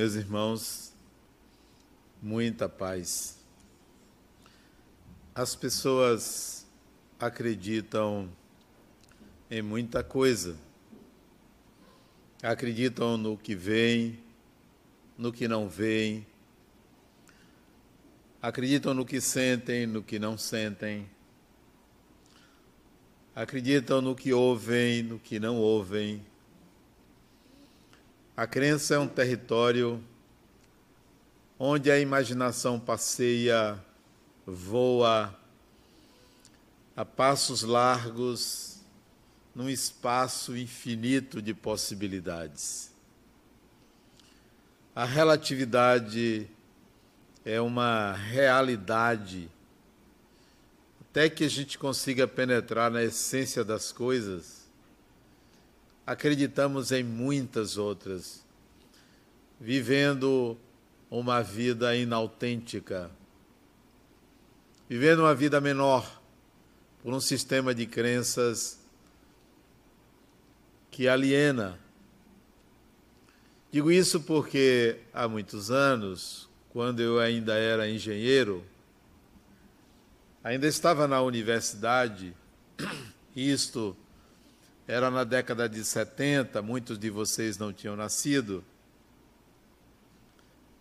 Meus irmãos, muita paz. As pessoas acreditam em muita coisa. Acreditam no que vem, no que não vem. Acreditam no que sentem, no que não sentem. Acreditam no que ouvem, no que não ouvem. A crença é um território onde a imaginação passeia, voa a passos largos num espaço infinito de possibilidades. A relatividade é uma realidade até que a gente consiga penetrar na essência das coisas acreditamos em muitas outras, vivendo uma vida inautêntica, vivendo uma vida menor por um sistema de crenças que aliena. Digo isso porque há muitos anos, quando eu ainda era engenheiro, ainda estava na universidade, isto era na década de 70, muitos de vocês não tinham nascido.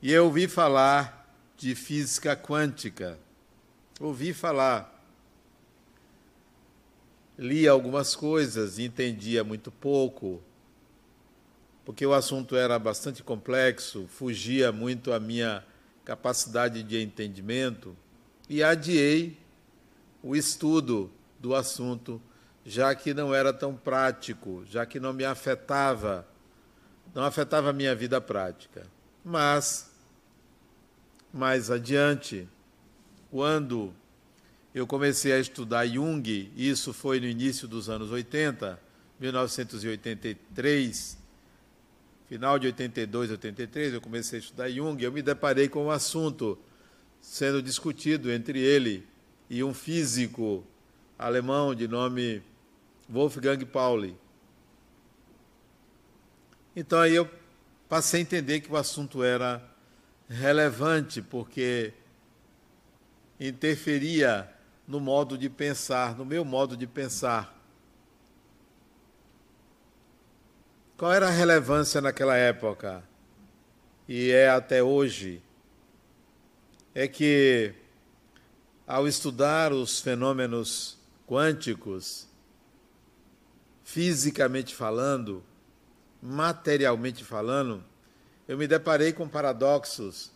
E eu ouvi falar de física quântica. Ouvi falar. Li algumas coisas entendia muito pouco, porque o assunto era bastante complexo, fugia muito à minha capacidade de entendimento, e adiei o estudo do assunto já que não era tão prático, já que não me afetava, não afetava a minha vida prática. Mas, mais adiante, quando eu comecei a estudar Jung, isso foi no início dos anos 80, 1983, final de 82, 83, eu comecei a estudar Jung, eu me deparei com um assunto sendo discutido entre ele e um físico alemão de nome Wolfgang Pauli. Então aí eu passei a entender que o assunto era relevante, porque interferia no modo de pensar, no meu modo de pensar. Qual era a relevância naquela época? E é até hoje. É que, ao estudar os fenômenos quânticos, fisicamente falando, materialmente falando, eu me deparei com paradoxos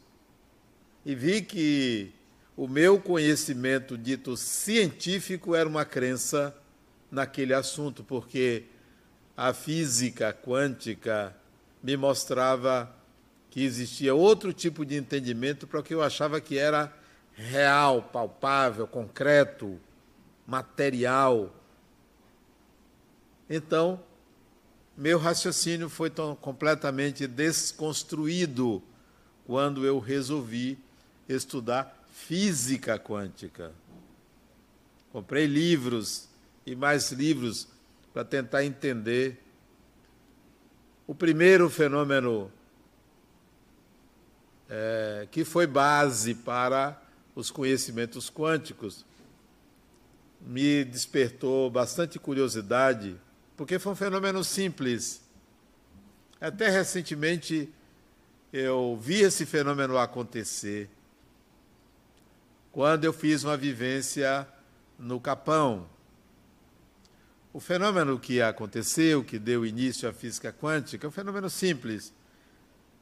e vi que o meu conhecimento dito científico era uma crença naquele assunto, porque a física quântica me mostrava que existia outro tipo de entendimento para o que eu achava que era real, palpável, concreto, material. Então, meu raciocínio foi tão completamente desconstruído quando eu resolvi estudar física quântica. Comprei livros e mais livros para tentar entender o primeiro fenômeno é, que foi base para os conhecimentos quânticos. Me despertou bastante curiosidade porque foi um fenômeno simples. Até recentemente eu vi esse fenômeno acontecer quando eu fiz uma vivência no Capão. O fenômeno que aconteceu, que deu início à física quântica, é um fenômeno simples.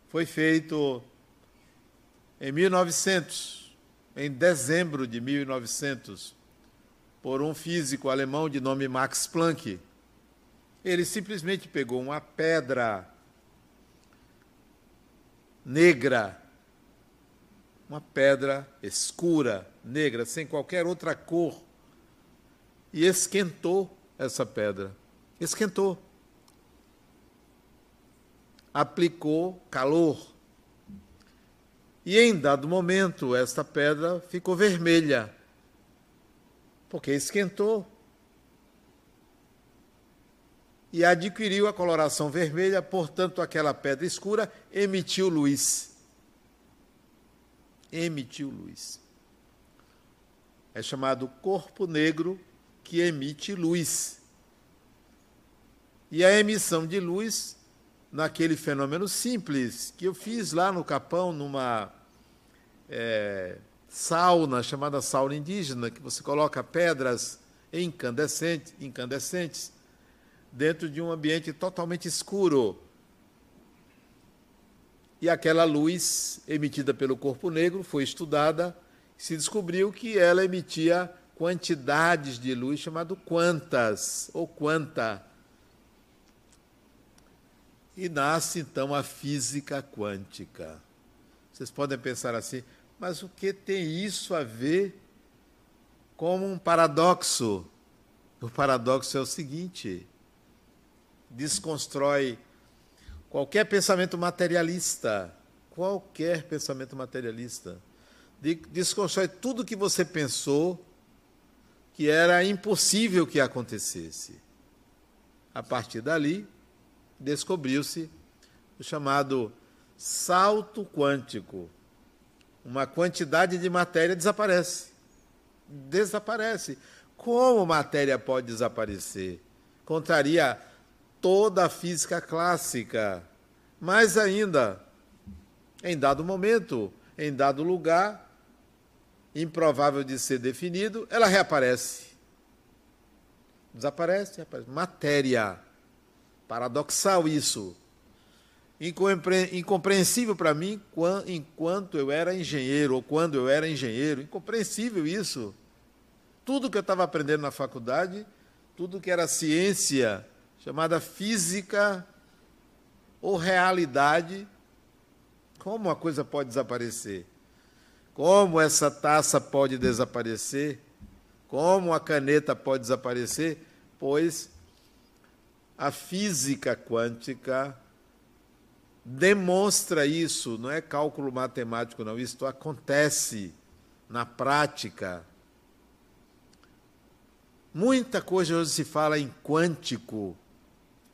Foi feito em 1900, em dezembro de 1900, por um físico alemão de nome Max Planck. Ele simplesmente pegou uma pedra negra, uma pedra escura, negra, sem qualquer outra cor, e esquentou essa pedra. Esquentou. Aplicou calor. E em dado momento, esta pedra ficou vermelha, porque esquentou. E adquiriu a coloração vermelha, portanto, aquela pedra escura emitiu luz. Emitiu luz. É chamado corpo negro que emite luz. E a emissão de luz, naquele fenômeno simples que eu fiz lá no Capão, numa é, sauna chamada sauna indígena, que você coloca pedras incandescentes, incandescentes dentro de um ambiente totalmente escuro. E aquela luz emitida pelo corpo negro foi estudada e se descobriu que ela emitia quantidades de luz chamado quantas ou quanta. E nasce então a física quântica. Vocês podem pensar assim, mas o que tem isso a ver com um paradoxo? O paradoxo é o seguinte: desconstrói qualquer pensamento materialista, qualquer pensamento materialista. Desconstrói tudo que você pensou que era impossível que acontecesse. A partir dali, descobriu-se o chamado salto quântico. Uma quantidade de matéria desaparece. Desaparece. Como matéria pode desaparecer? Contraria toda a física clássica. Mais ainda, em dado momento, em dado lugar, improvável de ser definido, ela reaparece. Desaparece, reaparece. Matéria. Paradoxal isso. Incompreensível para mim enquanto eu era engenheiro, ou quando eu era engenheiro. Incompreensível isso. Tudo que eu estava aprendendo na faculdade, tudo que era ciência chamada física ou realidade, como uma coisa pode desaparecer? Como essa taça pode desaparecer? Como a caneta pode desaparecer? Pois a física quântica demonstra isso, não é cálculo matemático, não. Isto acontece na prática. Muita coisa hoje se fala em quântico,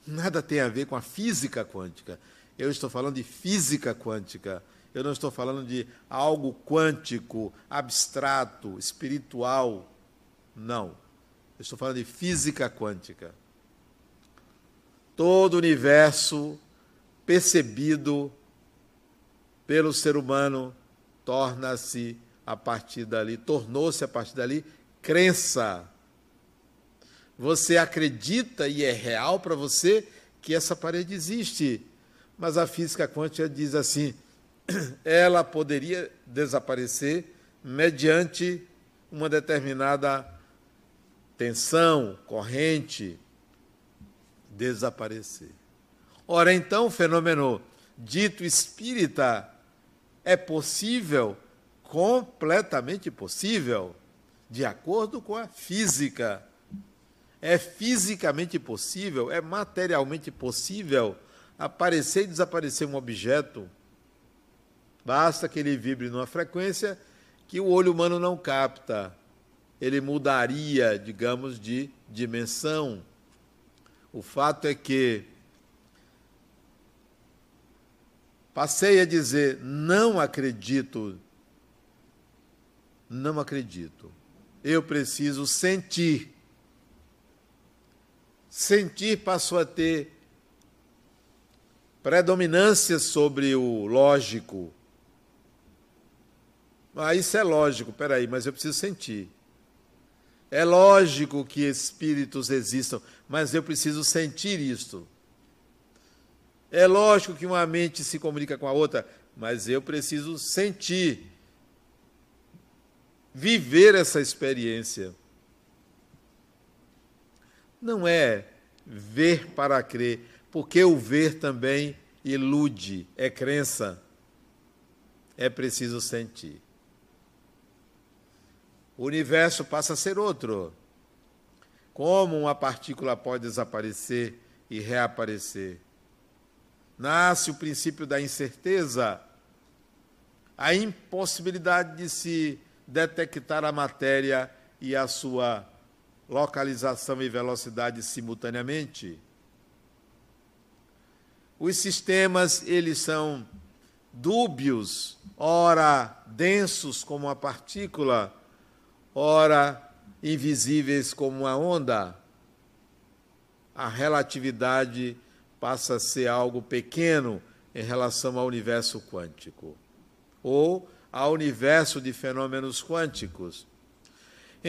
nada tem a ver com a física quântica. Eu estou falando de física quântica. Eu não estou falando de algo quântico, abstrato, espiritual. Não. Eu estou falando de física quântica. Todo o universo percebido pelo ser humano torna-se a partir dali, tornou-se a partir dali crença você acredita e é real para você que essa parede existe. Mas a física quântica diz assim: ela poderia desaparecer mediante uma determinada tensão, corrente, desaparecer. Ora, então, o fenômeno dito espírita é possível, completamente possível, de acordo com a física. É fisicamente possível, é materialmente possível aparecer e desaparecer um objeto. Basta que ele vibre numa frequência que o olho humano não capta. Ele mudaria, digamos, de dimensão. O fato é que passei a dizer: não acredito, não acredito. Eu preciso sentir sentir passou a ter predominância sobre o lógico. Ah, isso é lógico, peraí, mas eu preciso sentir. É lógico que espíritos existam, mas eu preciso sentir isto. É lógico que uma mente se comunica com a outra, mas eu preciso sentir, viver essa experiência não é ver para crer, porque o ver também ilude, é crença. É preciso sentir. O universo passa a ser outro. Como uma partícula pode desaparecer e reaparecer? Nasce o princípio da incerteza, a impossibilidade de se detectar a matéria e a sua localização e velocidade simultaneamente. Os sistemas, eles são dúbios, ora densos como uma partícula, ora invisíveis como uma onda. A relatividade passa a ser algo pequeno em relação ao universo quântico ou ao universo de fenômenos quânticos.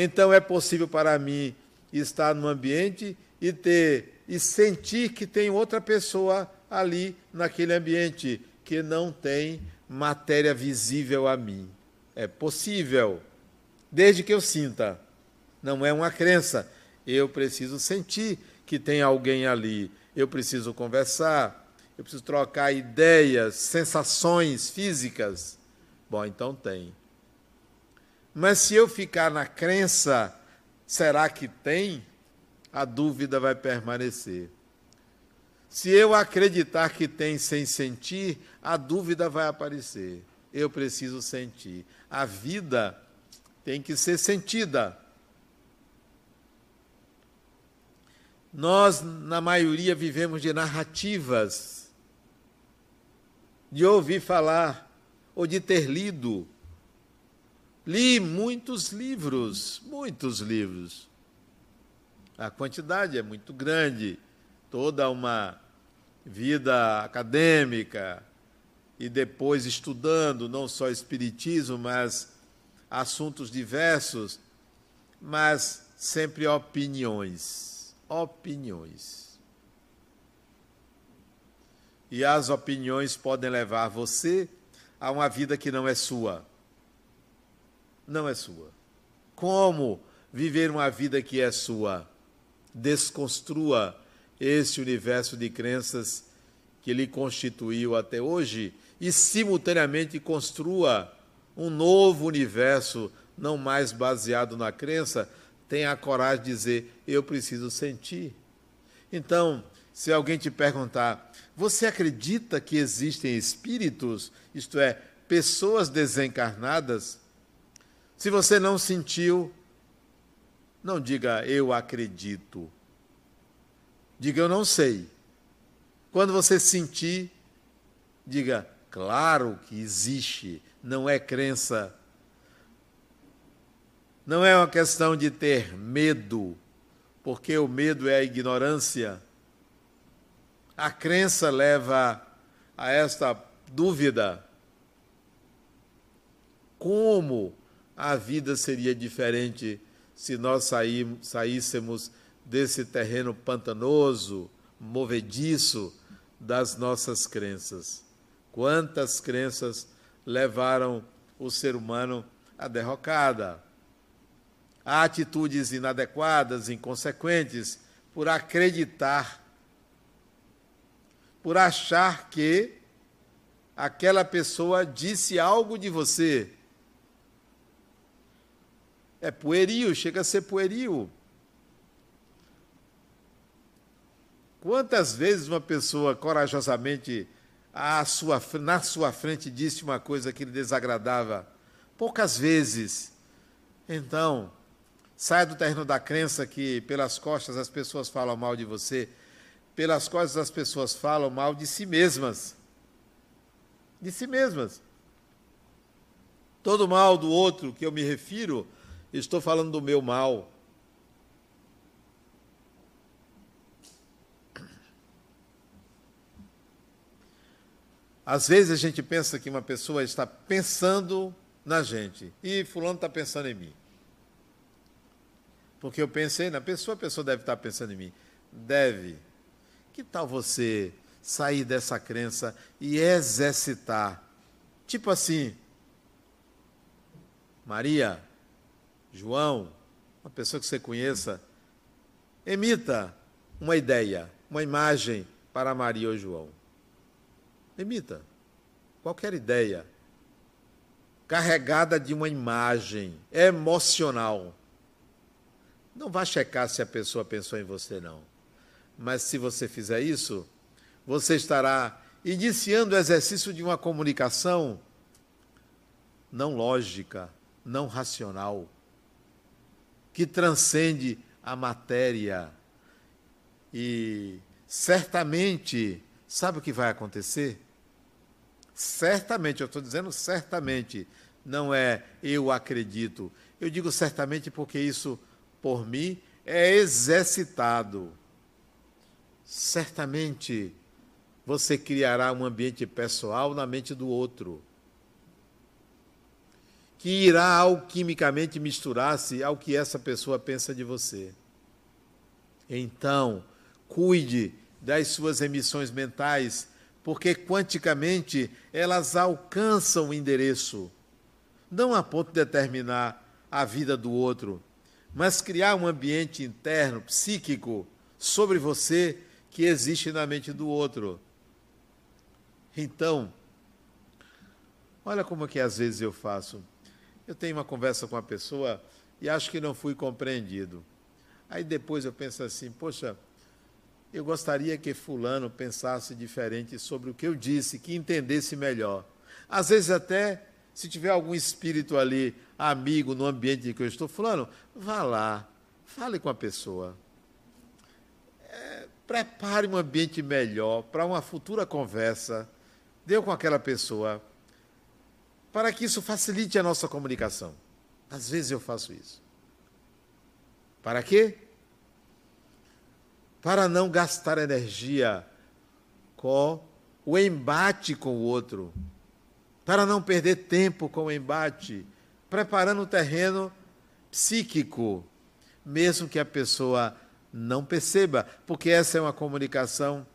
Então é possível para mim estar num ambiente e ter e sentir que tem outra pessoa ali naquele ambiente que não tem matéria visível a mim. É possível, desde que eu sinta. Não é uma crença. Eu preciso sentir que tem alguém ali. Eu preciso conversar. Eu preciso trocar ideias, sensações físicas. Bom, então tem. Mas se eu ficar na crença, será que tem? A dúvida vai permanecer. Se eu acreditar que tem sem sentir, a dúvida vai aparecer. Eu preciso sentir. A vida tem que ser sentida. Nós, na maioria, vivemos de narrativas, de ouvir falar ou de ter lido. Li muitos livros, muitos livros. A quantidade é muito grande toda uma vida acadêmica e depois estudando não só espiritismo, mas assuntos diversos, mas sempre opiniões, opiniões. E as opiniões podem levar você a uma vida que não é sua. Não é sua. Como viver uma vida que é sua? Desconstrua esse universo de crenças que lhe constituiu até hoje e, simultaneamente, construa um novo universo, não mais baseado na crença, tenha a coragem de dizer: Eu preciso sentir. Então, se alguém te perguntar, você acredita que existem espíritos, isto é, pessoas desencarnadas? Se você não sentiu, não diga eu acredito. Diga eu não sei. Quando você sentir, diga claro que existe, não é crença. Não é uma questão de ter medo, porque o medo é a ignorância. A crença leva a esta dúvida. Como a vida seria diferente se nós saíssemos desse terreno pantanoso, movediço das nossas crenças. Quantas crenças levaram o ser humano à derrocada, a atitudes inadequadas, inconsequentes, por acreditar, por achar que aquela pessoa disse algo de você. É pueril, chega a ser pueril. Quantas vezes uma pessoa corajosamente à sua, na sua frente disse uma coisa que lhe desagradava? Poucas vezes. Então, saia do terreno da crença que pelas costas as pessoas falam mal de você, pelas costas as pessoas falam mal de si mesmas. De si mesmas. Todo mal do outro que eu me refiro, estou falando do meu mal. Às vezes a gente pensa que uma pessoa está pensando na gente e fulano está pensando em mim. Porque eu pensei na pessoa, a pessoa deve estar pensando em mim. Deve. Que tal você sair dessa crença e exercitar? Tipo assim, Maria, João, uma pessoa que você conheça, emita uma ideia, uma imagem para Maria ou João. Emita qualquer ideia carregada de uma imagem emocional. Não vá checar se a pessoa pensou em você, não. Mas se você fizer isso, você estará iniciando o exercício de uma comunicação não lógica, não racional, que transcende a matéria e certamente sabe o que vai acontecer? Certamente, eu estou dizendo certamente, não é eu acredito. Eu digo certamente porque isso, por mim, é exercitado. Certamente você criará um ambiente pessoal na mente do outro, que irá alquimicamente misturar-se ao que essa pessoa pensa de você. Então, cuide das suas emissões mentais, porque quanticamente elas alcançam o endereço, não a ponto de determinar a vida do outro, mas criar um ambiente interno, psíquico, sobre você que existe na mente do outro. Então, olha como é que às vezes eu faço. Eu tenho uma conversa com a pessoa e acho que não fui compreendido. Aí depois eu penso assim, poxa, eu gostaria que fulano pensasse diferente sobre o que eu disse, que entendesse melhor. Às vezes até se tiver algum espírito ali, amigo, no ambiente em que eu estou, fulano, vá lá, fale com a pessoa. É, prepare um ambiente melhor para uma futura conversa. Deu com aquela pessoa. Para que isso facilite a nossa comunicação. Às vezes eu faço isso. Para quê? Para não gastar energia com o embate com o outro. Para não perder tempo com o embate. Preparando o terreno psíquico, mesmo que a pessoa não perceba, porque essa é uma comunicação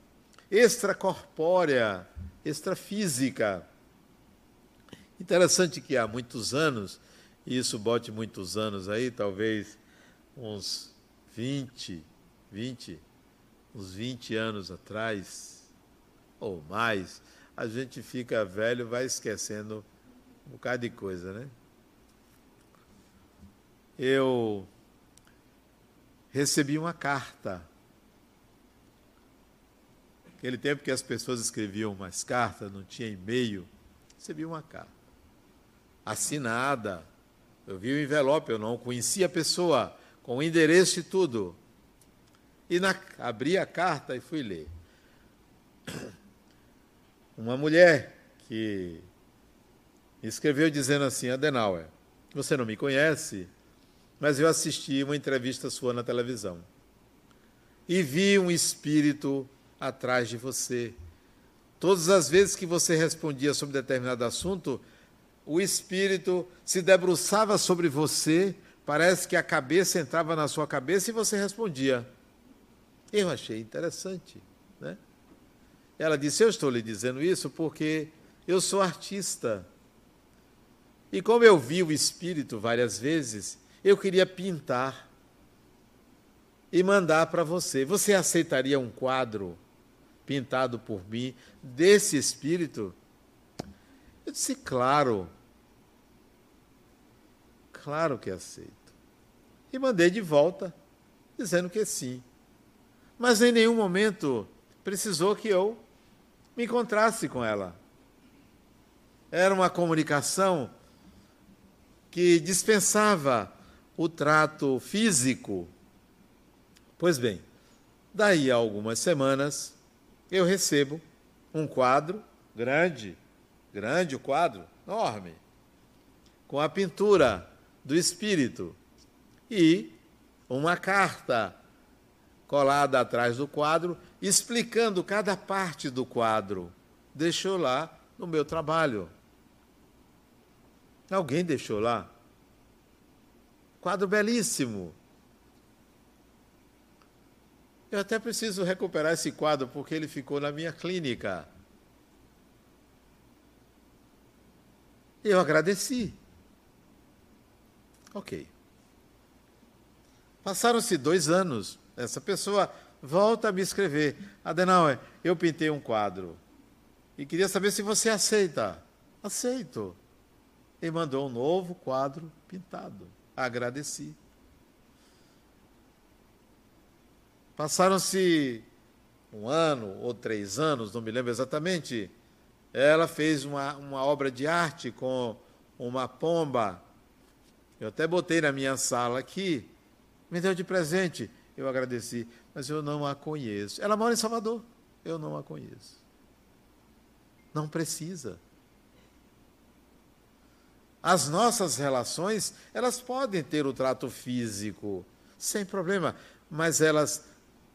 extracorpórea, extrafísica. Interessante que há muitos anos, e isso bote muitos anos aí, talvez uns 20, 20, uns 20 anos atrás, ou mais, a gente fica velho, vai esquecendo um bocado de coisa, né? Eu recebi uma carta. Aquele tempo que as pessoas escreviam umas cartas, não tinha e-mail, recebi uma carta. Assinada. Eu vi o envelope, eu não conhecia a pessoa, com o endereço e tudo. E na, abri a carta e fui ler. Uma mulher que escreveu dizendo assim: Adenauer, você não me conhece, mas eu assisti uma entrevista sua na televisão e vi um espírito atrás de você. Todas as vezes que você respondia sobre determinado assunto, o espírito se debruçava sobre você, parece que a cabeça entrava na sua cabeça e você respondia. Eu achei interessante. Né? Ela disse: Eu estou lhe dizendo isso porque eu sou artista. E como eu vi o espírito várias vezes, eu queria pintar e mandar para você. Você aceitaria um quadro pintado por mim desse espírito? Eu disse, claro. Claro que aceito. E mandei de volta, dizendo que sim. Mas em nenhum momento precisou que eu me encontrasse com ela. Era uma comunicação que dispensava o trato físico. Pois bem, daí a algumas semanas eu recebo um quadro grande, grande o quadro, enorme, com a pintura do espírito e uma carta colada atrás do quadro explicando cada parte do quadro. Deixou lá no meu trabalho. Alguém deixou lá? Quadro belíssimo. Eu até preciso recuperar esse quadro porque ele ficou na minha clínica. Eu agradeci. Ok. Passaram-se dois anos. Essa pessoa volta a me escrever. Adenauer, eu pintei um quadro. E queria saber se você aceita. Aceito. E mandou um novo quadro pintado agradeci. Passaram-se um ano ou três anos, não me lembro exatamente. Ela fez uma, uma obra de arte com uma pomba. Eu até botei na minha sala aqui. Me deu de presente. Eu agradeci, mas eu não a conheço. Ela mora em Salvador. Eu não a conheço. Não precisa. As nossas relações, elas podem ter o trato físico, sem problema, mas elas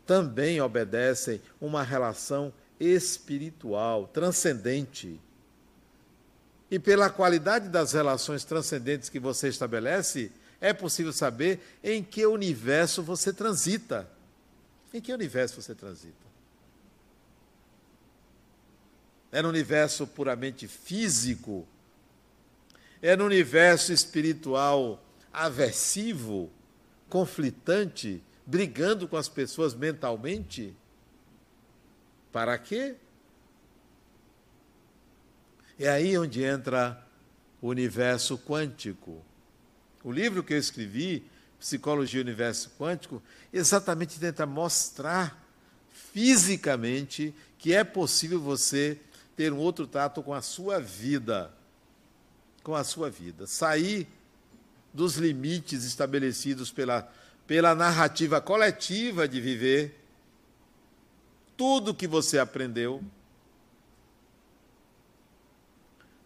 também obedecem uma relação espiritual, transcendente. E pela qualidade das relações transcendentes que você estabelece, é possível saber em que universo você transita. Em que universo você transita? É no universo puramente físico? É no universo espiritual aversivo, conflitante, brigando com as pessoas mentalmente? Para quê? É aí onde entra o universo quântico. O livro que eu escrevi, Psicologia e Universo Quântico, exatamente tenta mostrar fisicamente que é possível você ter um outro trato com a sua vida. Com a sua vida. Sair dos limites estabelecidos pela, pela narrativa coletiva de viver. Tudo que você aprendeu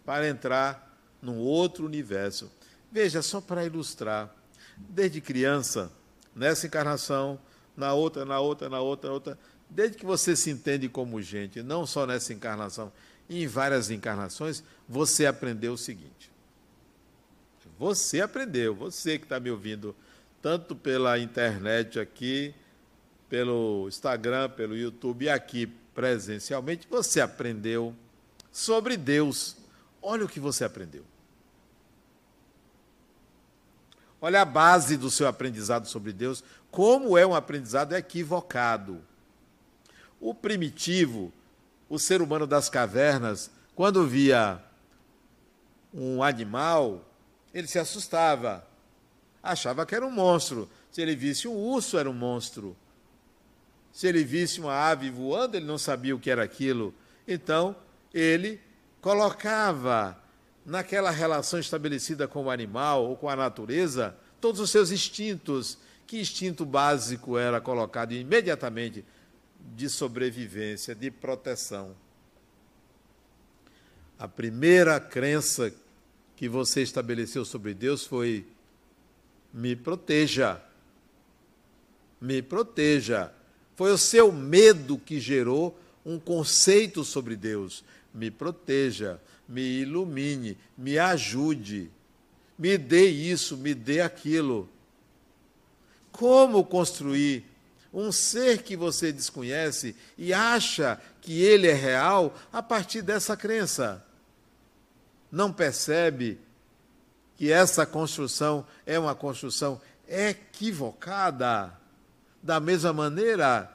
para entrar num outro universo. Veja, só para ilustrar, desde criança, nessa encarnação, na outra, na outra, na outra, na outra, desde que você se entende como gente, não só nessa encarnação, em várias encarnações, você aprendeu o seguinte. Você aprendeu, você que está me ouvindo, tanto pela internet aqui, pelo Instagram, pelo YouTube e aqui presencialmente, você aprendeu sobre Deus. Olha o que você aprendeu. Olha a base do seu aprendizado sobre Deus, como é um aprendizado equivocado. O primitivo, o ser humano das cavernas, quando via um animal, ele se assustava, achava que era um monstro. Se ele visse um urso, era um monstro. Se ele visse uma ave voando, ele não sabia o que era aquilo. Então, ele colocava naquela relação estabelecida com o animal ou com a natureza todos os seus instintos. Que instinto básico era colocado imediatamente de sobrevivência, de proteção? A primeira crença que você estabeleceu sobre Deus foi: me proteja. Me proteja. Foi o seu medo que gerou um conceito sobre Deus me proteja, me ilumine, me ajude, me dê isso, me dê aquilo. Como construir um ser que você desconhece e acha que ele é real a partir dessa crença? Não percebe que essa construção é uma construção equivocada? Da mesma maneira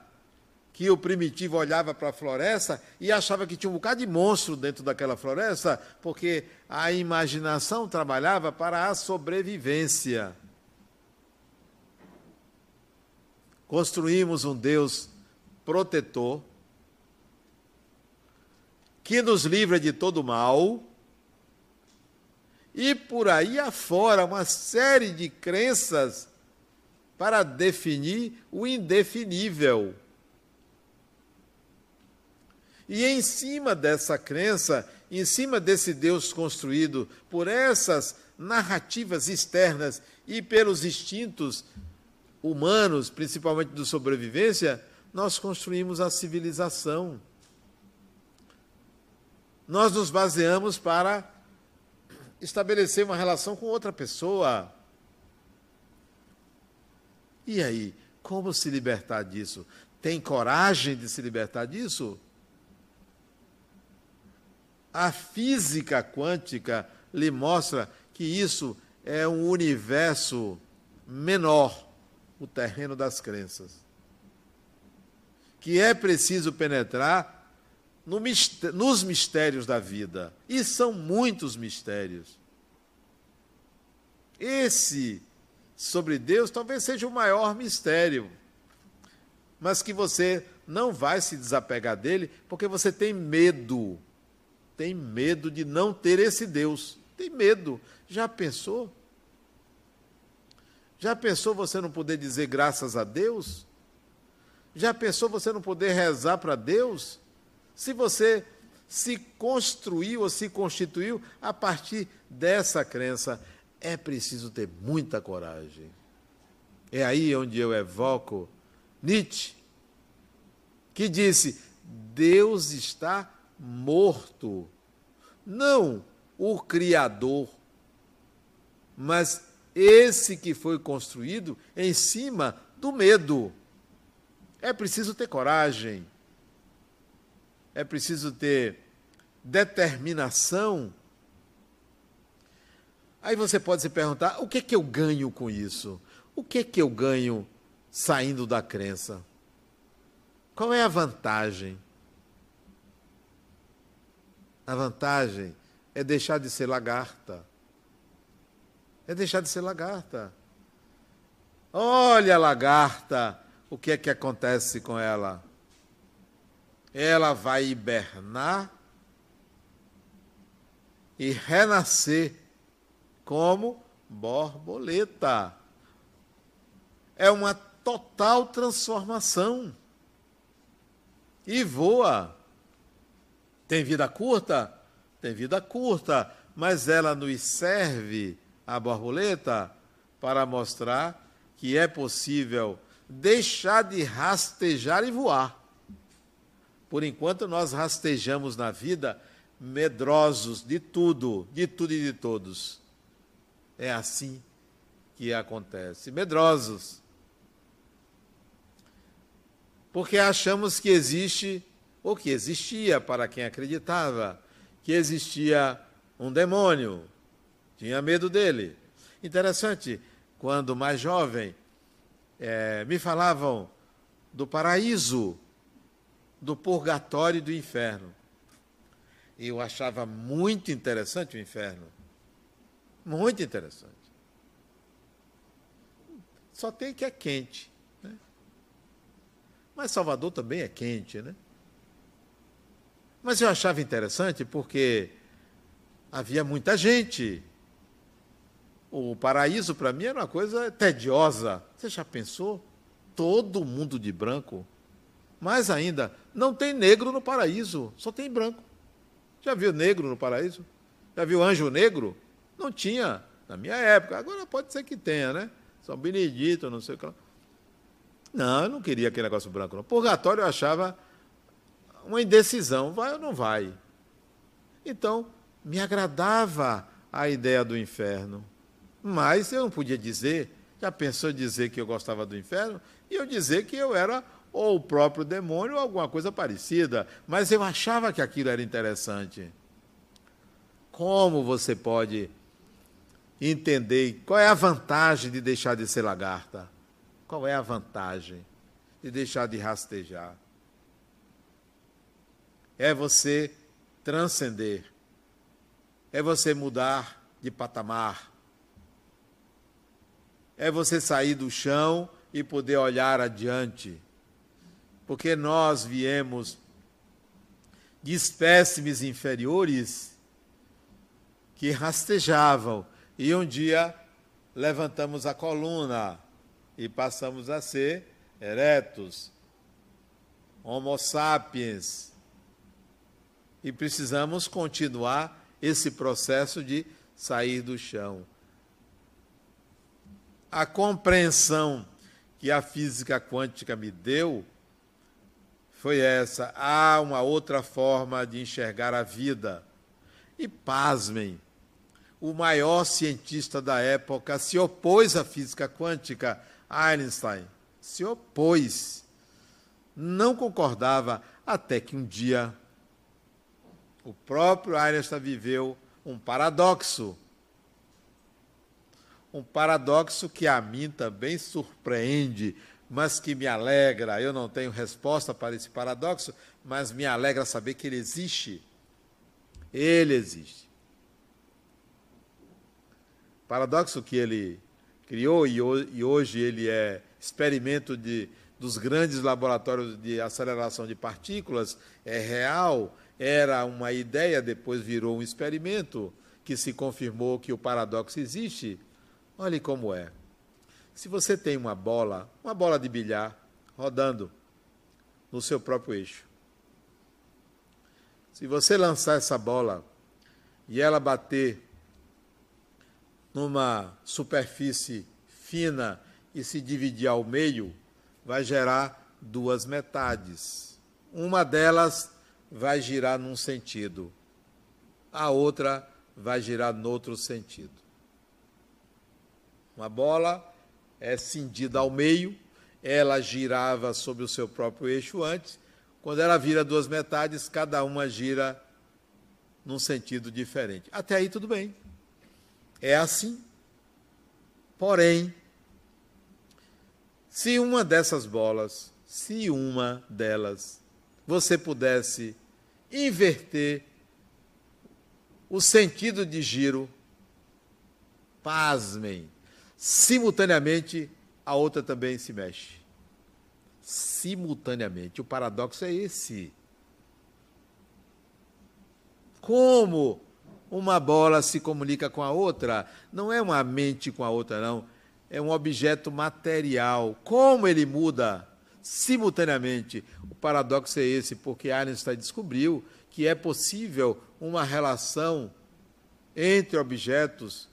que o primitivo olhava para a floresta e achava que tinha um bocado de monstro dentro daquela floresta, porque a imaginação trabalhava para a sobrevivência. Construímos um Deus protetor, que nos livra de todo mal, e por aí afora uma série de crenças para definir o indefinível. E em cima dessa crença, em cima desse Deus construído por essas narrativas externas e pelos instintos humanos, principalmente de sobrevivência, nós construímos a civilização. Nós nos baseamos para estabelecer uma relação com outra pessoa. E aí, como se libertar disso? Tem coragem de se libertar disso? A física quântica lhe mostra que isso é um universo menor, o terreno das crenças. Que é preciso penetrar no nos mistérios da vida. E são muitos mistérios. Esse sobre Deus talvez seja o maior mistério, mas que você não vai se desapegar dele porque você tem medo tem medo de não ter esse Deus. Tem medo. Já pensou? Já pensou você não poder dizer graças a Deus? Já pensou você não poder rezar para Deus? Se você se construiu ou se constituiu a partir dessa crença. É preciso ter muita coragem. É aí onde eu evoco Nietzsche, que disse: Deus está morto. Não o Criador, mas esse que foi construído em cima do medo. É preciso ter coragem, é preciso ter determinação. Aí você pode se perguntar: o que é que eu ganho com isso? O que é que eu ganho saindo da crença? Qual é a vantagem? A vantagem é deixar de ser lagarta. É deixar de ser lagarta. Olha a lagarta, o que é que acontece com ela? Ela vai hibernar e renascer como borboleta. É uma total transformação e voa. Tem vida curta? Tem vida curta, mas ela nos serve, a borboleta, para mostrar que é possível deixar de rastejar e voar. Por enquanto, nós rastejamos na vida medrosos de tudo, de tudo e de todos. É assim que acontece. Medrosos porque achamos que existe, ou que existia para quem acreditava, que existia um demônio, tinha medo dele. Interessante, quando mais jovem, é, me falavam do paraíso, do purgatório e do inferno. E eu achava muito interessante o inferno. Muito interessante. Só tem que é quente. Mas Salvador também é quente, né? Mas eu achava interessante porque havia muita gente. O paraíso para mim era uma coisa tediosa. Você já pensou? Todo mundo de branco. Mais ainda, não tem negro no paraíso, só tem branco. Já viu negro no paraíso? Já viu anjo negro? Não tinha na minha época. Agora pode ser que tenha, né? São Benedito, não sei o que lá. Não, eu não queria aquele negócio branco. Não. Purgatório eu achava uma indecisão, vai ou não vai. Então, me agradava a ideia do inferno. Mas eu não podia dizer, já pensou dizer que eu gostava do inferno? E eu dizer que eu era ou o próprio demônio ou alguma coisa parecida. Mas eu achava que aquilo era interessante. Como você pode entender qual é a vantagem de deixar de ser lagarta? Qual é a vantagem de deixar de rastejar? É você transcender, é você mudar de patamar, é você sair do chão e poder olhar adiante. Porque nós viemos de espécimes inferiores que rastejavam e um dia levantamos a coluna e passamos a ser eretos, homo sapiens. E precisamos continuar esse processo de sair do chão. A compreensão que a física quântica me deu foi essa. Há uma outra forma de enxergar a vida. E pasmem, o maior cientista da época se opôs à física quântica Einstein se opôs, não concordava, até que um dia o próprio Einstein viveu um paradoxo. Um paradoxo que a mim também surpreende, mas que me alegra. Eu não tenho resposta para esse paradoxo, mas me alegra saber que ele existe. Ele existe. Paradoxo que ele criou e, hoje ele é experimento de, dos grandes laboratórios de aceleração de partículas, é real, era uma ideia, depois virou um experimento que se confirmou que o paradoxo existe. Olhe como é. Se você tem uma bola, uma bola de bilhar, rodando no seu próprio eixo, Se você lançar essa bola e ela bater numa superfície fina e se dividir ao meio, vai gerar duas metades. Uma delas vai girar num sentido, a outra vai girar no outro sentido. Uma bola é cindida ao meio, ela girava sobre o seu próprio eixo antes, quando ela vira duas metades, cada uma gira num sentido diferente. Até aí tudo bem. É assim. Porém, se uma dessas bolas, se uma delas, você pudesse inverter o sentido de giro, pasmem, simultaneamente a outra também se mexe. Simultaneamente. O paradoxo é esse. Como uma bola se comunica com a outra? Não é uma mente com a outra, não. É um objeto material. Como ele muda simultaneamente? O paradoxo é esse, porque Einstein descobriu que é possível uma relação entre objetos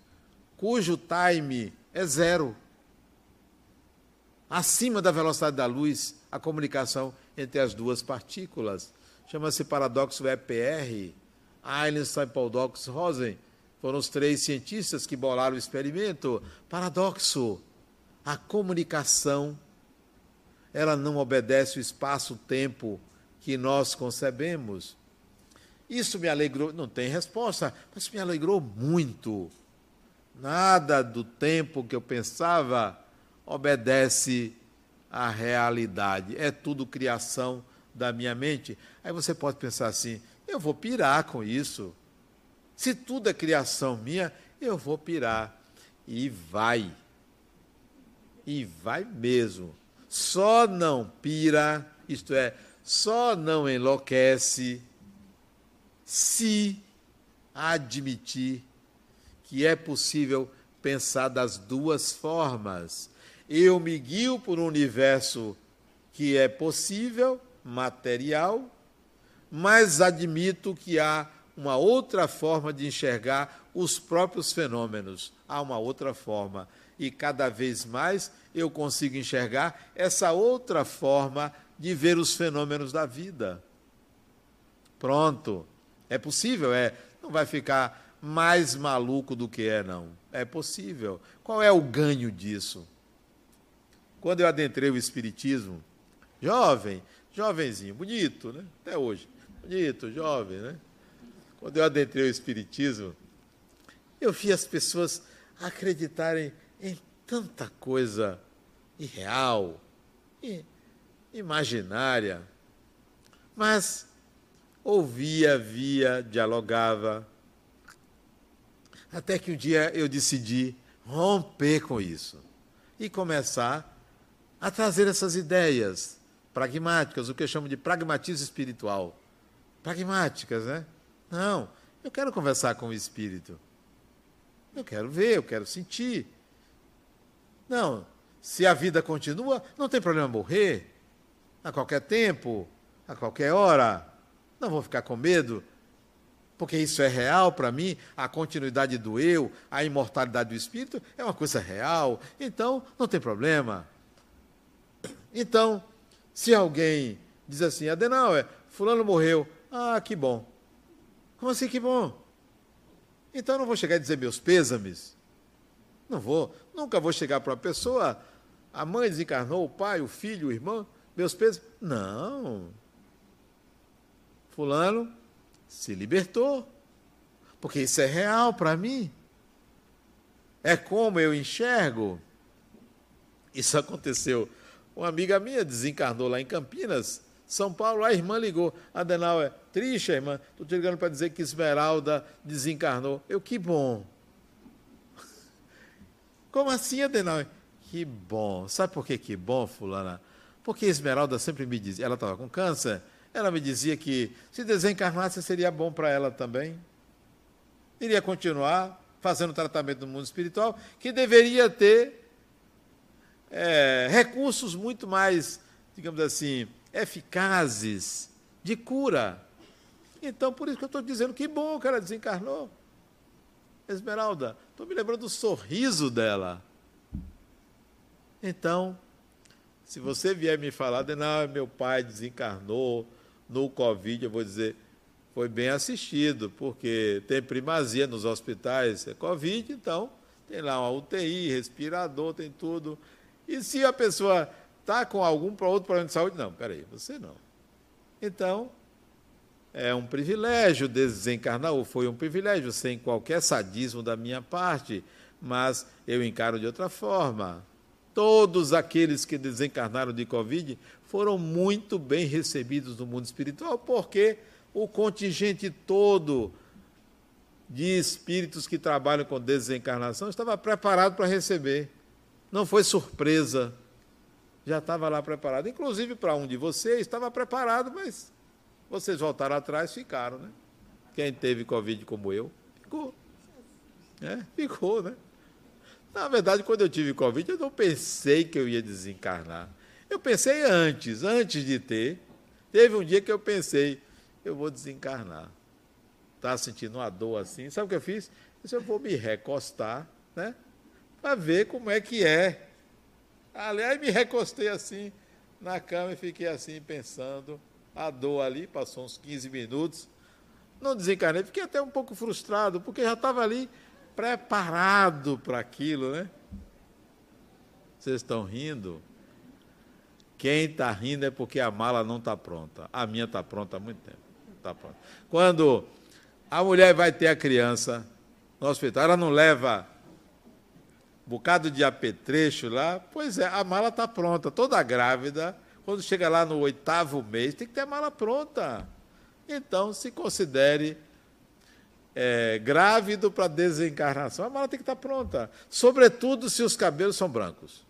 cujo time é zero. Acima da velocidade da luz, a comunicação entre as duas partículas. Chama-se paradoxo EPR. Einstein, Paradox, Rosen foram os três cientistas que bolaram o experimento. Paradoxo. A comunicação ela não obedece o espaço-tempo que nós concebemos. Isso me alegrou, não tem resposta, mas me alegrou muito. Nada do tempo que eu pensava obedece à realidade. É tudo criação da minha mente. Aí você pode pensar assim: eu vou pirar com isso. Se tudo é criação minha, eu vou pirar. E vai. E vai mesmo. Só não pira, isto é, só não enlouquece se admitir que é possível pensar das duas formas. Eu me guio por um universo que é possível, material, mas admito que há uma outra forma de enxergar os próprios fenômenos. Há uma outra forma. E cada vez mais eu consigo enxergar essa outra forma de ver os fenômenos da vida. Pronto. É possível, é. Não vai ficar mais maluco do que é, não. É possível. Qual é o ganho disso? Quando eu adentrei o Espiritismo, jovem, jovenzinho, bonito, né? Até hoje. Bonito, jovem, né? Quando eu adentrei o Espiritismo, eu vi as pessoas acreditarem em tanta coisa irreal, imaginária. Mas ouvia, via, dialogava. Até que um dia eu decidi romper com isso e começar a trazer essas ideias pragmáticas, o que eu chamo de pragmatismo espiritual. Pragmáticas, né? Não, eu quero conversar com o espírito. Eu quero ver, eu quero sentir. Não, se a vida continua, não tem problema morrer a qualquer tempo, a qualquer hora. Não vou ficar com medo, porque isso é real para mim, a continuidade do eu, a imortalidade do espírito é uma coisa real. Então, não tem problema. Então, se alguém diz assim, Adenauer, fulano morreu, ah, que bom. Como assim que bom? Então eu não vou chegar e dizer meus pêsames. Não vou. Nunca vou chegar para uma pessoa, a mãe desencarnou, o pai, o filho, o irmão, meus pêsames. Não. Fulano se libertou. Porque isso é real para mim. É como eu enxergo. Isso aconteceu. Uma amiga minha desencarnou lá em Campinas, São Paulo. A irmã ligou. Adenal é triste, irmã. Estou te ligando para dizer que Esmeralda desencarnou. Eu, que bom. Como assim, Adenal? Que bom. Sabe por que que bom, fulana? Porque Esmeralda sempre me dizia, ela estava com câncer, ela me dizia que se desencarnasse seria bom para ela também. Iria continuar fazendo tratamento no mundo espiritual, que deveria ter é, recursos muito mais, digamos assim, eficazes de cura. Então, por isso que eu estou dizendo que bom que ela desencarnou. Esmeralda, estou me lembrando do sorriso dela. Então, se você vier me falar de não, meu pai desencarnou no Covid, eu vou dizer, foi bem assistido, porque tem primazia nos hospitais, é Covid, então tem lá uma UTI, respirador, tem tudo. E se a pessoa está com algum outro problema de saúde, não, peraí, você não. Então, é um privilégio desencarnar, foi um privilégio, sem qualquer sadismo da minha parte, mas eu encaro de outra forma. Todos aqueles que desencarnaram de Covid foram muito bem recebidos no mundo espiritual, porque o contingente todo de espíritos que trabalham com desencarnação estava preparado para receber. Não foi surpresa. Já estava lá preparado. Inclusive para um de vocês, estava preparado, mas vocês voltaram atrás, ficaram, né? Quem teve Covid como eu, ficou. É, ficou, né? Na verdade, quando eu tive Covid, eu não pensei que eu ia desencarnar. Eu pensei antes, antes de ter. Teve um dia que eu pensei, eu vou desencarnar. Estava sentindo uma dor assim. Sabe o que eu fiz? Eu vou me recostar, né? Para ver como é que é. Aliás, me recostei assim na cama e fiquei assim pensando. A dor ali, passou uns 15 minutos. Não desencarnei, fiquei até um pouco frustrado, porque já estava ali preparado para aquilo, né? Vocês estão rindo? Quem está rindo é porque a mala não está pronta. A minha está pronta há muito tempo está pronto. Quando a mulher vai ter a criança no hospital, ela não leva um bocado de apetrecho lá, pois é, a mala está pronta. Toda grávida, quando chega lá no oitavo mês, tem que ter a mala pronta. Então, se considere é, grávido para desencarnação, a mala tem que estar tá pronta. Sobretudo se os cabelos são brancos.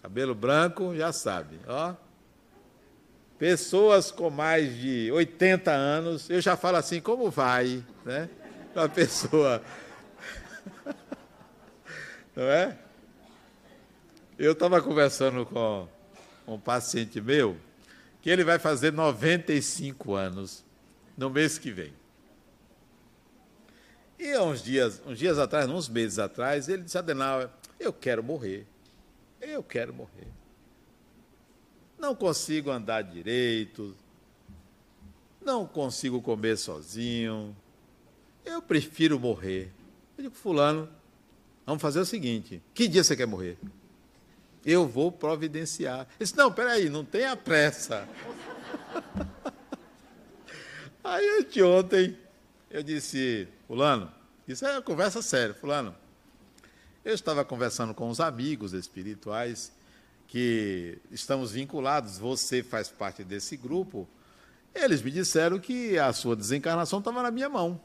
Cabelo branco, já sabe. Ó. Pessoas com mais de 80 anos, eu já falo assim, como vai, né? Uma pessoa. Não é? Eu estava conversando com um paciente meu, que ele vai fazer 95 anos no mês que vem. E há uns dias, uns dias atrás, uns meses atrás, ele disse, Adenauer, eu quero morrer. Eu quero morrer não consigo andar direito, não consigo comer sozinho, eu prefiro morrer. Eu digo, fulano, vamos fazer o seguinte, que dia você quer morrer? Eu vou providenciar. Ele disse, não, peraí, não tenha pressa. Aí anteontem eu disse, fulano, isso é uma conversa séria, fulano. Eu estava conversando com os amigos espirituais que estamos vinculados, você faz parte desse grupo, eles me disseram que a sua desencarnação estava na minha mão.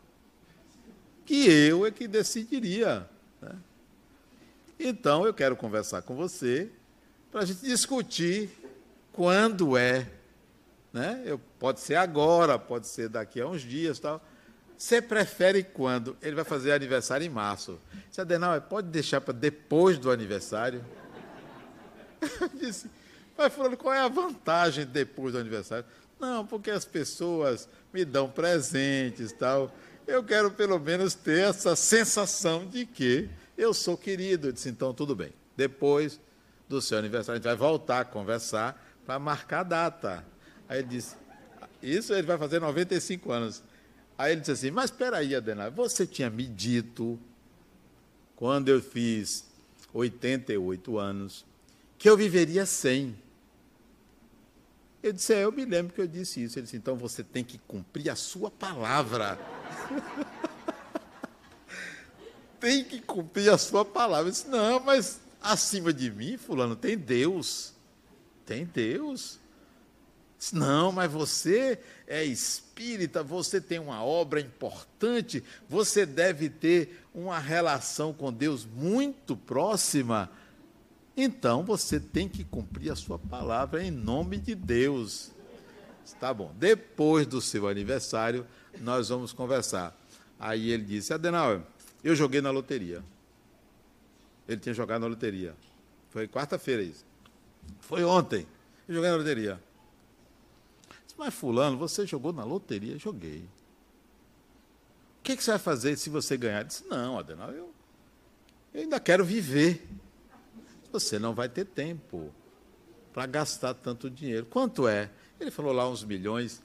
Que eu é que decidiria. Né? Então eu quero conversar com você para a gente discutir quando é. Né? Eu, pode ser agora, pode ser daqui a uns dias tal. Você prefere quando? Ele vai fazer aniversário em março. Se Adenal, pode deixar para depois do aniversário? Eu disse, mas falando, qual é a vantagem depois do aniversário? Não, porque as pessoas me dão presentes tal. Eu quero pelo menos ter essa sensação de que eu sou querido. Eu disse, então tudo bem. Depois do seu aniversário, a gente vai voltar a conversar para marcar a data. Aí ele disse, isso ele vai fazer 95 anos. Aí ele disse assim, mas espera aí, Adenal, você tinha me dito, quando eu fiz 88 anos, que eu viveria sem. Eu disse, é, eu me lembro que eu disse isso. Ele disse, então você tem que cumprir a sua palavra. tem que cumprir a sua palavra. Disse, não, mas acima de mim, fulano, tem Deus. Tem Deus. Disse, não, mas você é espírita, você tem uma obra importante, você deve ter uma relação com Deus muito próxima. Então você tem que cumprir a sua palavra em nome de Deus. Tá bom. Depois do seu aniversário, nós vamos conversar. Aí ele disse: Adenauer, eu joguei na loteria. Ele tinha jogado na loteria. Foi quarta-feira isso. Foi ontem. Eu joguei na loteria. Mas, Fulano, você jogou na loteria? Joguei. O que, que você vai fazer se você ganhar? Eu disse: Não, Adenal, eu, eu ainda quero viver. Você não vai ter tempo para gastar tanto dinheiro. Quanto é? Ele falou lá uns milhões.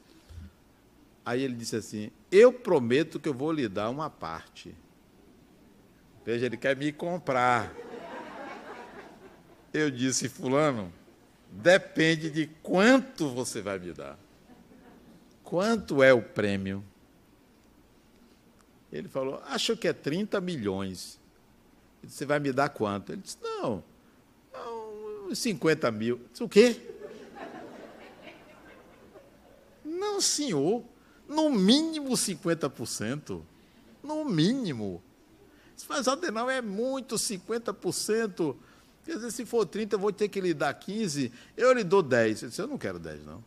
Aí ele disse assim: Eu prometo que eu vou lhe dar uma parte. Veja, ele quer me comprar. Eu disse, Fulano, depende de quanto você vai me dar. Quanto é o prêmio? Ele falou, acho que é 30 milhões. Você vai me dar quanto? Ele disse, não, uns 50 mil. Eu disse, o quê? Não, senhor, no mínimo 50%. No mínimo. Mas Adenal é muito, 50%. Quer dizer, se for 30, eu vou ter que lhe dar 15, eu lhe dou 10. Eu disse, eu não quero 10, não.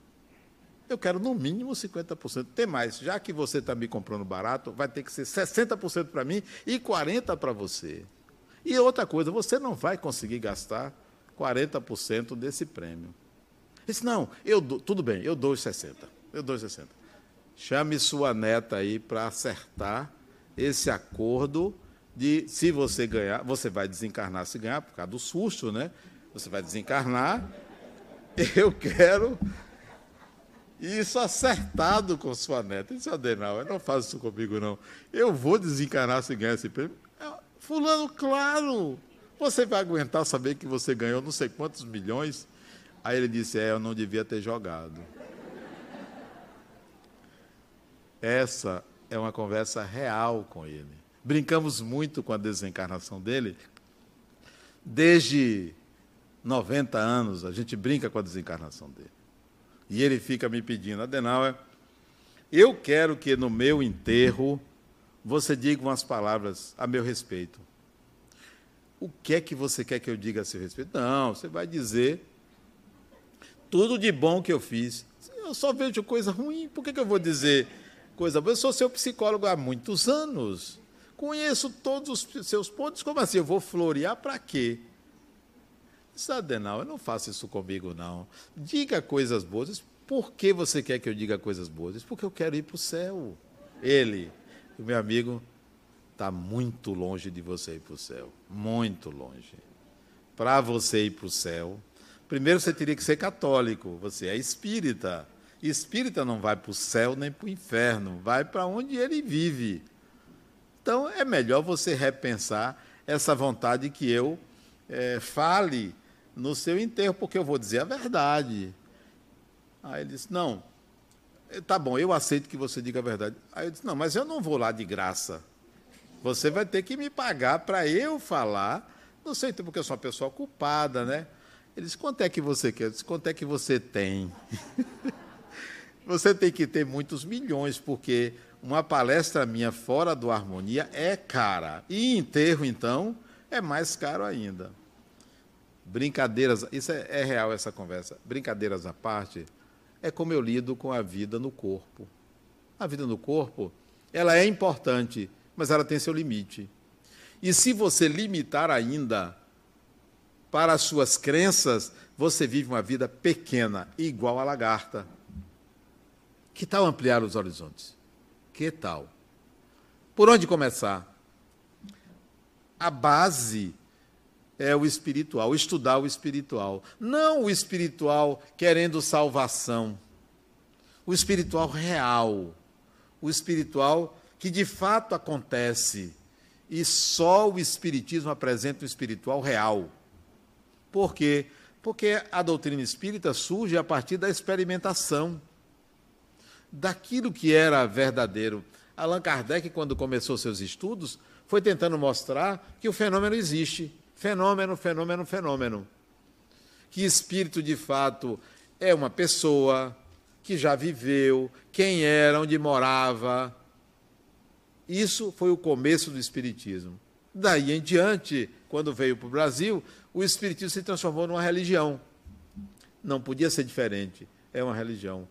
Eu quero no mínimo 50%. Tem mais, já que você está me comprando barato, vai ter que ser 60% para mim e 40% para você. E outra coisa, você não vai conseguir gastar 40% desse prêmio. Ele disse, não, eu dou, tudo bem, eu dou os 60. Eu dou os 60. Chame sua neta aí para acertar esse acordo de se você ganhar, você vai desencarnar se ganhar, por causa do susto, né? Você vai desencarnar. Eu quero isso acertado com sua neta. Isso, Adenal, não faz isso comigo, não. Eu vou desencarnar se ganhar esse prêmio. É, fulano, claro, você vai aguentar saber que você ganhou não sei quantos milhões? Aí ele disse: É, eu não devia ter jogado. Essa é uma conversa real com ele. Brincamos muito com a desencarnação dele. Desde 90 anos, a gente brinca com a desencarnação dele. E ele fica me pedindo, Adenauer, eu quero que no meu enterro você diga umas palavras a meu respeito. O que é que você quer que eu diga a seu respeito? Não, você vai dizer tudo de bom que eu fiz. Eu só vejo coisa ruim, por que, que eu vou dizer coisa boa? Eu sou seu psicólogo há muitos anos. Conheço todos os seus pontos. Como assim? Eu vou florear para quê? Sadenal, eu não faço isso comigo, não. Diga coisas boas. Por que você quer que eu diga coisas boas? Porque eu quero ir para o céu. Ele, o meu amigo, está muito longe de você ir para o céu. Muito longe. Para você ir para o céu, primeiro você teria que ser católico. Você é espírita. Espírita não vai para o céu nem para o inferno. Vai para onde ele vive. Então, é melhor você repensar essa vontade que eu é, fale no seu enterro, porque eu vou dizer a verdade. Aí ele disse: Não, eh, tá bom, eu aceito que você diga a verdade. Aí eu disse: Não, mas eu não vou lá de graça. Você vai ter que me pagar para eu falar. Não sei, porque eu sou uma pessoa culpada, né? Ele disse: Quanto é que você quer? Eu disse: Quanto é que você tem? você tem que ter muitos milhões, porque uma palestra minha fora do Harmonia é cara. E enterro, então, é mais caro ainda. Brincadeiras, isso é, é real essa conversa. Brincadeiras à parte, é como eu lido com a vida no corpo. A vida no corpo, ela é importante, mas ela tem seu limite. E se você limitar ainda para as suas crenças, você vive uma vida pequena, igual a lagarta. Que tal ampliar os horizontes? Que tal? Por onde começar? A base é o espiritual, estudar o espiritual. Não o espiritual querendo salvação. O espiritual real. O espiritual que de fato acontece. E só o Espiritismo apresenta o espiritual real. Por quê? Porque a doutrina espírita surge a partir da experimentação daquilo que era verdadeiro. Allan Kardec, quando começou seus estudos, foi tentando mostrar que o fenômeno existe. Fenômeno, fenômeno, fenômeno. Que espírito, de fato, é uma pessoa que já viveu, quem era, onde morava. Isso foi o começo do Espiritismo. Daí em diante, quando veio para o Brasil, o Espiritismo se transformou numa religião. Não podia ser diferente. É uma religião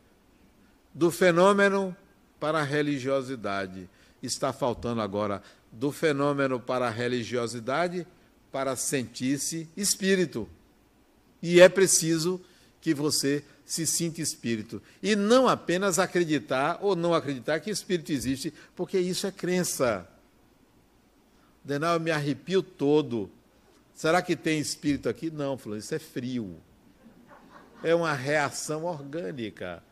do fenômeno para a religiosidade. Está faltando agora do fenômeno para a religiosidade para sentir-se espírito. E é preciso que você se sinta espírito. E não apenas acreditar ou não acreditar que espírito existe, porque isso é crença. Denal, eu me arrepio todo. Será que tem espírito aqui? Não, falou, isso é frio. É uma reação orgânica.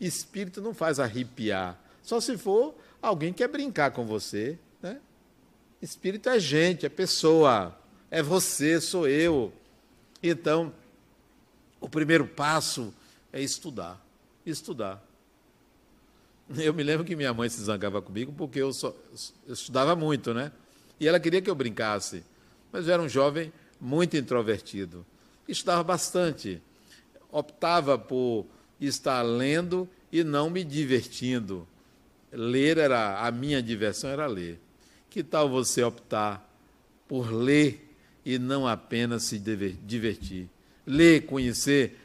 Espírito não faz arrepiar. Só se for alguém que quer brincar com você. Né? Espírito é gente, é pessoa. É você, sou eu. Então, o primeiro passo é estudar. Estudar. Eu me lembro que minha mãe se zangava comigo porque eu, só, eu estudava muito, né? E ela queria que eu brincasse. Mas eu era um jovem muito introvertido. Estudava bastante. Optava por estar lendo e não me divertindo. Ler era a minha diversão era ler. Que tal você optar por ler e não apenas se divertir? Ler, conhecer,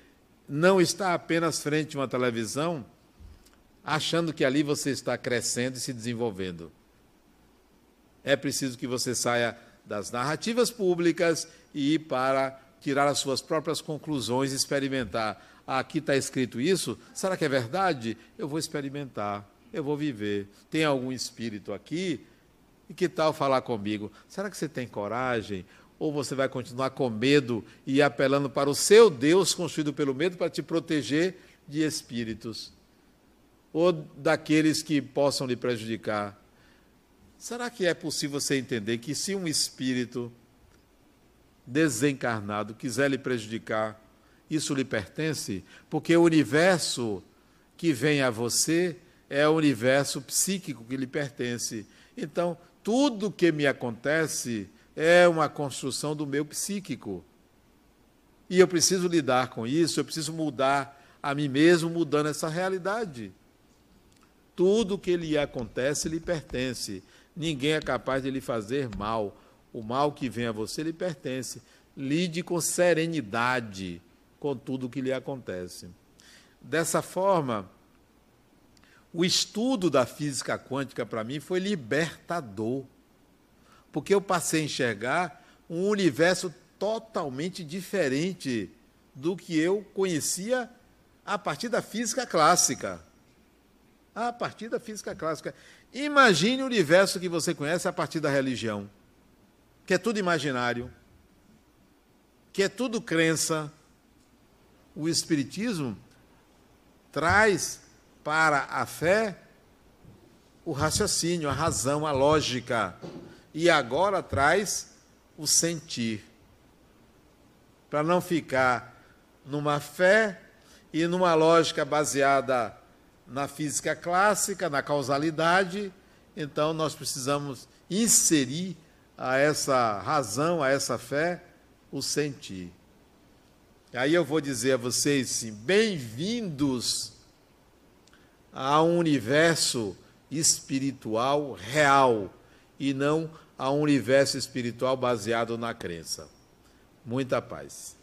não está apenas frente a uma televisão, achando que ali você está crescendo e se desenvolvendo. É preciso que você saia das narrativas públicas e ir para tirar as suas próprias conclusões experimentar. Aqui está escrito isso, será que é verdade? Eu vou experimentar, eu vou viver. Tem algum espírito aqui? E que tal falar comigo? Será que você tem coragem? Ou você vai continuar com medo e apelando para o seu Deus construído pelo medo para te proteger de espíritos? Ou daqueles que possam lhe prejudicar? Será que é possível você entender que se um espírito desencarnado quiser lhe prejudicar, isso lhe pertence? Porque o universo que vem a você é o universo psíquico que lhe pertence. Então, tudo que me acontece é uma construção do meu psíquico. E eu preciso lidar com isso, eu preciso mudar a mim mesmo, mudando essa realidade. Tudo que lhe acontece lhe pertence ninguém é capaz de lhe fazer mal. O mal que vem a você lhe pertence. Lide com serenidade com tudo o que lhe acontece. Dessa forma, o estudo da física quântica para mim foi libertador, porque eu passei a enxergar um universo totalmente diferente do que eu conhecia a partir da física clássica. A partir da física clássica. Imagine o universo que você conhece a partir da religião, que é tudo imaginário, que é tudo crença. O Espiritismo traz para a fé o raciocínio, a razão, a lógica. E agora traz o sentir. Para não ficar numa fé e numa lógica baseada na física clássica, na causalidade, então nós precisamos inserir a essa razão, a essa fé, o sentir. Aí eu vou dizer a vocês, sim, bem-vindos a um universo espiritual real e não a um universo espiritual baseado na crença. Muita paz.